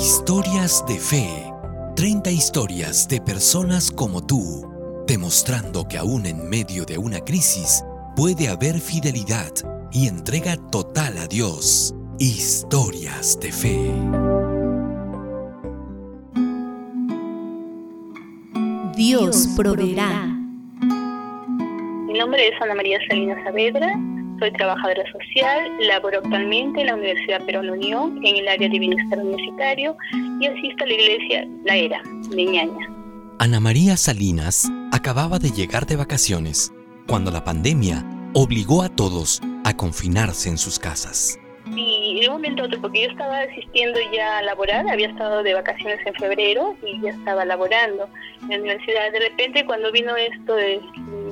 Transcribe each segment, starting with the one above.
Historias de fe. 30 historias de personas como tú, demostrando que aún en medio de una crisis puede haber fidelidad y entrega total a Dios. Historias de fe. Dios proveerá. Mi nombre es Ana María Salinas Saavedra soy trabajadora social, laboro actualmente en la Universidad Perón Unión en el área de bienestar universitario y asisto a la iglesia La Era de Ñaña. Ana María Salinas acababa de llegar de vacaciones cuando la pandemia obligó a todos a confinarse en sus casas. Y de un momento a otro, porque yo estaba asistiendo ya a laborar, había estado de vacaciones en febrero y ya estaba laborando en la universidad. De repente, cuando vino esto de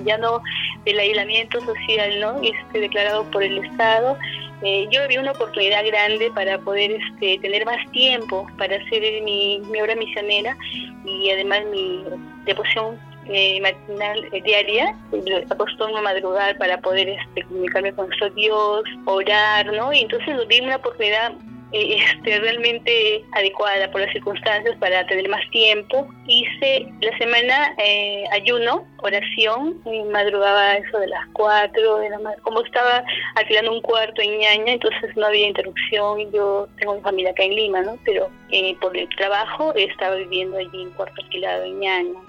ya no del aislamiento social, ¿no? Este, declarado por el Estado, eh, yo vi una oportunidad grande para poder este, tener más tiempo para hacer mi, obra misionera y además mi devoción eh, matinal eh, diaria, acostumbro a madrugar para poder este, comunicarme con nuestro Dios, orar, ¿no? Y entonces vi una oportunidad este, realmente adecuada por las circunstancias para tener más tiempo. Hice la semana eh, ayuno, oración, y madrugaba eso de las 4 de la mañana. Como estaba alquilando un cuarto en Ñaña, entonces no había interrupción. Yo tengo mi familia acá en Lima, ¿no? Pero eh, por el trabajo estaba viviendo allí en cuarto alquilado en Ñaña.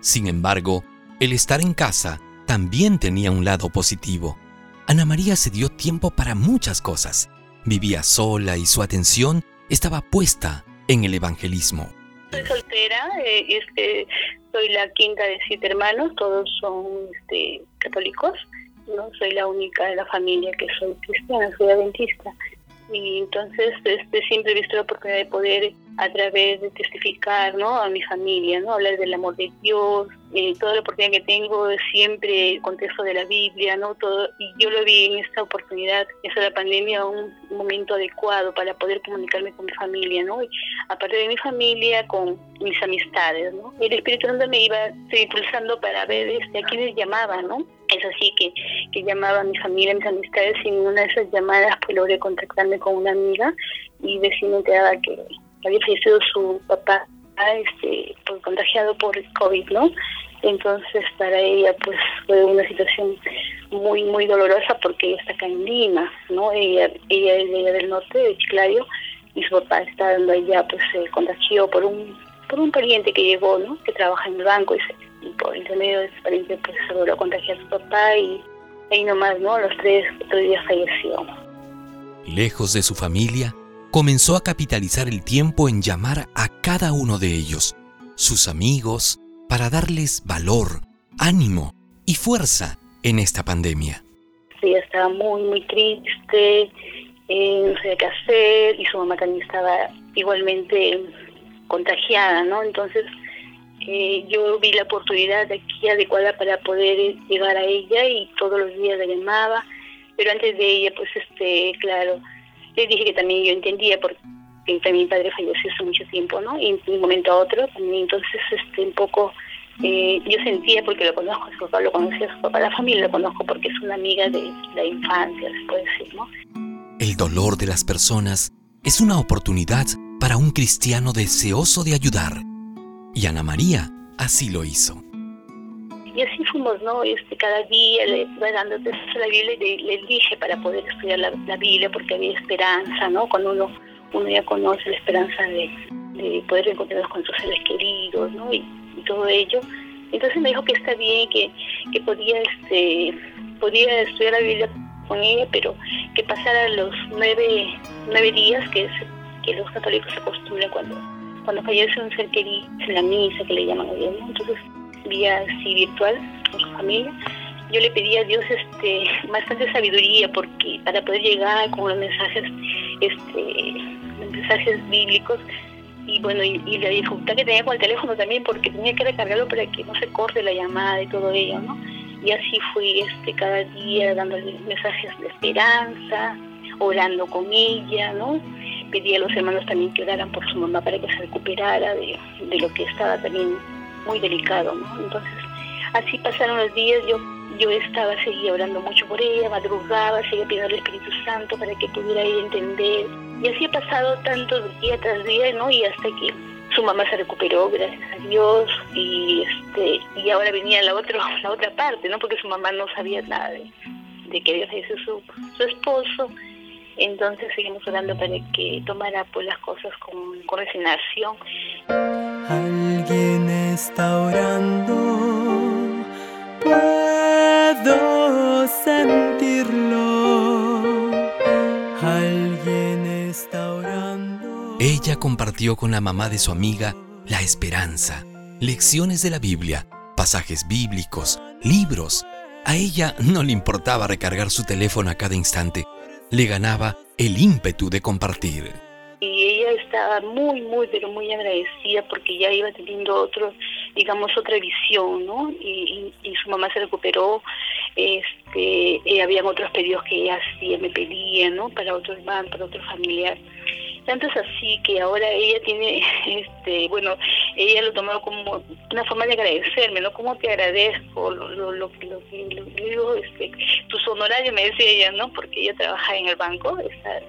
Sin embargo, el estar en casa también tenía un lado positivo. Ana María se dio tiempo para muchas cosas Vivía sola y su atención estaba puesta en el evangelismo. Soy soltera, eh, este, soy la quinta de siete hermanos, todos son este, católicos. No soy la única de la familia que soy cristiana, soy adventista. Y entonces este, siempre he visto la oportunidad de poder a través de testificar ¿no? a mi familia, ¿no? hablar del amor de Dios, eh, toda la oportunidad que tengo siempre el contexto de la Biblia, ¿no? Todo, y yo lo vi en esta oportunidad, esa la pandemia, un, momento adecuado para poder comunicarme con mi familia, ¿no? Y aparte de mi familia, con mis amistades, ¿no? El Espíritu Santo me iba impulsando para ver este, a quienes llamaba, ¿no? Es así que, que llamaba a mi familia, a mis amistades, y en una de esas llamadas pues logré contactarme con una amiga y decirme que había fallecido su papá este, pues, contagiado por COVID, ¿no? Entonces para ella pues fue una situación muy muy dolorosa porque ella está acá en Lima, ¿no? Ella, ella es de del norte, de Chiclayo, y su papá está dando allá, pues se contagió por un por un pariente que llegó, ¿no? Que trabaja en el banco y, se, y por intermedio de ese pariente pues se logró contagiar a su papá y ahí nomás, ¿no? Los tres, otro día falleció. Lejos de su familia, comenzó a capitalizar el tiempo en llamar a cada uno de ellos, sus amigos, para darles valor, ánimo y fuerza en esta pandemia. Sí, estaba muy, muy triste, eh, no sabía qué hacer y su mamá también estaba igualmente contagiada, ¿no? Entonces eh, yo vi la oportunidad aquí adecuada para poder llegar a ella y todos los días la llamaba, pero antes de ella, pues, este, claro, le dije que también yo entendía porque también mi padre falleció hace mucho tiempo, ¿no? Y de un momento a otro entonces, este, un poco, eh, yo sentía porque lo conozco, su papá lo su papá, la familia lo conozco porque es una amiga de la infancia, se puede decir, ¿no? El dolor de las personas es una oportunidad para un cristiano deseoso de ayudar. Y Ana María así lo hizo. Y así fuimos, ¿no? Este, cada día le iba dando la Biblia y le, dije para poder estudiar la, Biblia porque había esperanza, ¿no? Cuando uno, uno ya conoce la esperanza de, poder encontrarnos con sus seres queridos, ¿no? Y, todo ello. Entonces me dijo que está bien, que, que podía, este, podía estudiar la Biblia con ella, pero que pasara los nueve, nueve días que, es, que los católicos se acostumbran cuando, cuando fallece un ser querido, en la misa que le llaman a Dios, ¿no? Entonces vía así virtual con su familia. Yo le pedí a Dios este bastante sabiduría porque para poder llegar con los mensajes este mensajes bíblicos y bueno y, la dificultad que tenía con el teléfono también porque tenía que recargarlo para que no se corte la llamada y todo ello, ¿no? Y así fui este cada día dándole mensajes de esperanza, orando con ella, ¿no? Pedí a los hermanos también que oraran por su mamá para que se recuperara de, de lo que estaba también muy delicado, ¿no? Entonces, así pasaron los días, yo yo estaba, seguía orando mucho por ella, madrugaba, seguía pidiendo al Espíritu Santo para que pudiera ir a entender. Y así ha pasado tantos día tras día, ¿no? Y hasta que su mamá se recuperó, gracias a Dios, y este y ahora venía la otra la otra parte, ¿no? Porque su mamá no sabía nada de, que había fallecido su, su esposo. Entonces seguimos orando para que tomara pues las cosas con, con resignación. Puedo sentirlo. Alguien está orando. Ella compartió con la mamá de su amiga la esperanza, lecciones de la Biblia, pasajes bíblicos, libros. A ella no le importaba recargar su teléfono a cada instante le ganaba el ímpetu de compartir. Y estaba muy, muy, pero muy agradecida porque ya iba teniendo otro, digamos, otra visión, ¿no? Y, su mamá se recuperó, este, eh, habían otros pedidos que ella hacía, me pedía, ¿no? Para otro hermano, para otro familiar. Tanto es así que ahora ella tiene, este, bueno, ella lo tomó como una forma de agradecerme, ¿no? ¿Cómo te agradezco lo, lo, lo, lo, digo, este, tus honorarios, me decía ella, ¿no? Porque ella trabaja en el banco, está,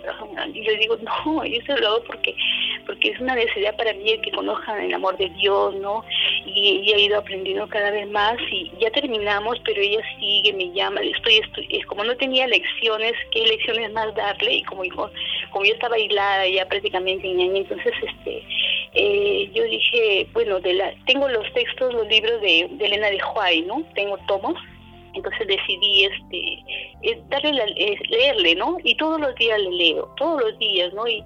y le digo, no, yo se lo hago porque, porque es una necesidad para mí que conozcan el amor de Dios, ¿no? Y ella ha ido aprendiendo cada vez más y ya terminamos, pero ella sigue, me llama, estoy, estoy como no tenía lecciones, ¿qué lecciones más darle? Y como, como yo estaba aislada ya prácticamente ñaña, entonces este eh, yo dije, bueno, de la, tengo los textos, los libros de, de Elena de Huay, ¿no? Tengo tomos, entonces decidí este eh, darle la, eh, leerle no y todos los días le leo todos los días no y,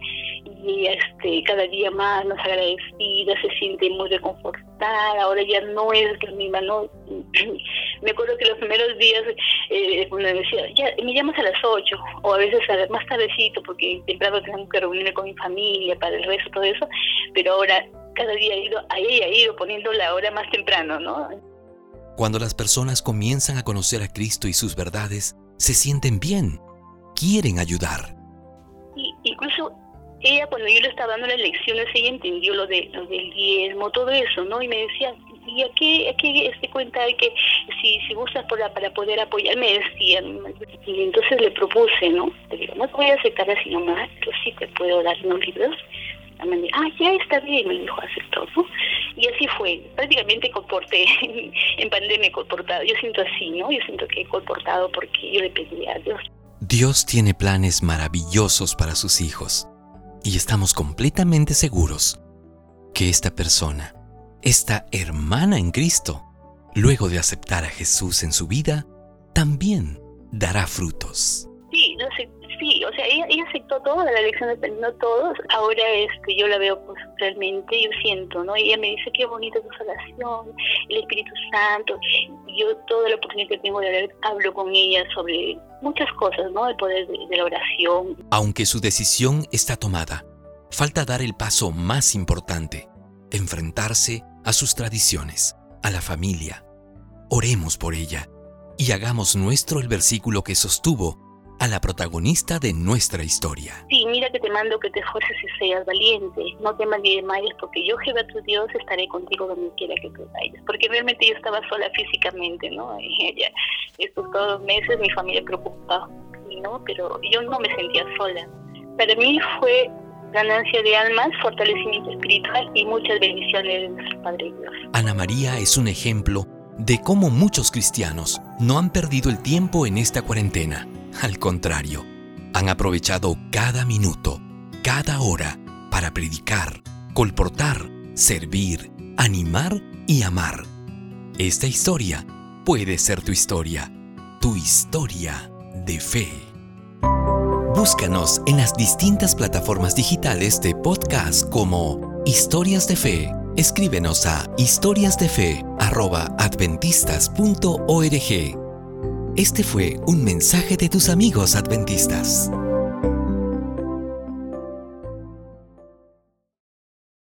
este cada día más más agradecida se siente muy reconfortada. Ahora ya no es la misma no me acuerdo que los primeros días eh, me decía ya me llamas a las 8 o a veces más tardecito porque temprano tengo que reunirme con mi familia para el resto todo eso. Pero ahora cada día ha ido ahí ha ido poniendo la hora más temprano no cuando las personas comienzan a conocer a Cristo y sus verdades, se sienten bien, quieren ayudar. Y incluso ella cuando yo le estaba dando las lecciones, ella entendió lo, de, lo del diezmo, todo eso, ¿no? Y me decía, ¿y a qué, a qué este cuenta de que si, si buscas por para poder apoyar? Me decían, y entonces le propuse, ¿no? Le digo, no te voy a aceptar así nomás, pero sí te puedo dar unos libros. Ah, ya está bien, me dijo, aceptó, ¿no? Y así fue, prácticamente comporté, en pandemia comportado, yo siento así, ¿no? Yo siento que he comportado porque yo le pedí a Dios. Dios tiene planes maravillosos para sus hijos y estamos completamente seguros que esta persona, esta hermana en Cristo, luego de aceptar a Jesús en su vida, también dará frutos. Sí, o sea, ella, aceptó toda la lección dependiendo todos. Ahora este, yo la veo pues realmente, yo siento, ¿no? Ella me dice qué bonita tu salación, el Espíritu Santo. Yo toda la oportunidad que tengo de hablar, hablo con ella sobre muchas cosas, ¿no? El poder de, de la oración. Aunque su decisión está tomada, falta dar el paso más importante, enfrentarse a sus tradiciones, a la familia. Oremos por ella y hagamos nuestro el versículo que sostuvo a la protagonista de nuestra historia. Sí, mira que te mando que te esfuerces y seas valiente. No temas ni desmayes, porque yo, Jehová tu Dios, estaré contigo donde quiera que tú vayas. Porque realmente yo estaba sola físicamente, ¿no? ella, estos todos meses mi familia preocupada, ¿no? Pero yo no me sentía sola. Para mí fue ganancia de almas, fortalecimiento espiritual y muchas bendiciones de nuestro Padre Dios. Ana María es un ejemplo de cómo muchos cristianos no han perdido el tiempo en esta cuarentena al contrario, han aprovechado cada minuto, cada hora para predicar, colportar, servir, animar y amar. Esta historia puede ser tu historia, tu historia de fe. Búscanos en las distintas plataformas digitales de podcast como Historias de Fe. Escríbenos a historiasdefe.adventistas.org este fue un mensaje de tus amigos adventistas.